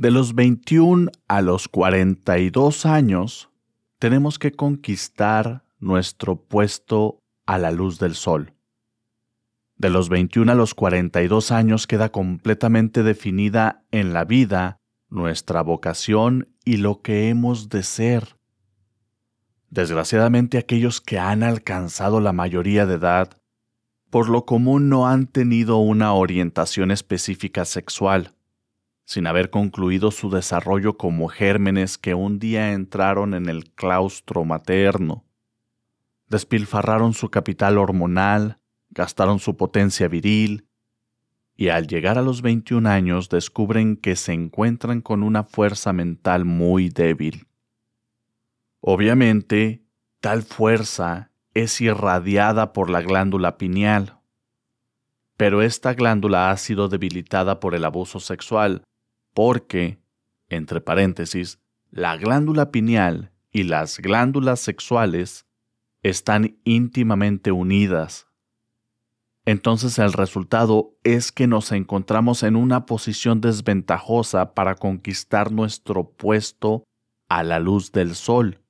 De los 21 a los 42 años, tenemos que conquistar nuestro puesto a la luz del sol. De los 21 a los 42 años queda completamente definida en la vida nuestra vocación y lo que hemos de ser. Desgraciadamente aquellos que han alcanzado la mayoría de edad, por lo común no han tenido una orientación específica sexual, sin haber concluido su desarrollo como gérmenes que un día entraron en el claustro materno. Despilfarraron su capital hormonal, gastaron su potencia viril, y al llegar a los 21 años descubren que se encuentran con una fuerza mental muy débil. Obviamente, tal fuerza es irradiada por la glándula pineal, pero esta glándula ha sido debilitada por el abuso sexual, porque, entre paréntesis, la glándula pineal y las glándulas sexuales están íntimamente unidas. Entonces el resultado es que nos encontramos en una posición desventajosa para conquistar nuestro puesto a la luz del sol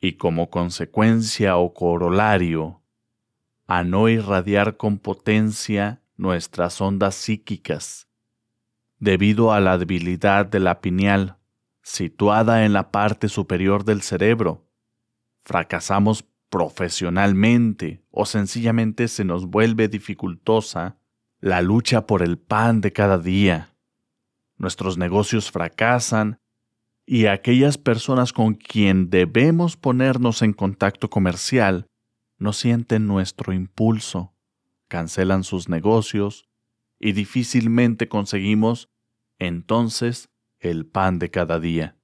y como consecuencia o corolario, a no irradiar con potencia nuestras ondas psíquicas, debido a la debilidad de la pineal situada en la parte superior del cerebro. Fracasamos profesionalmente o sencillamente se nos vuelve dificultosa la lucha por el pan de cada día. Nuestros negocios fracasan y aquellas personas con quien debemos ponernos en contacto comercial no sienten nuestro impulso, cancelan sus negocios y difícilmente conseguimos entonces el pan de cada día.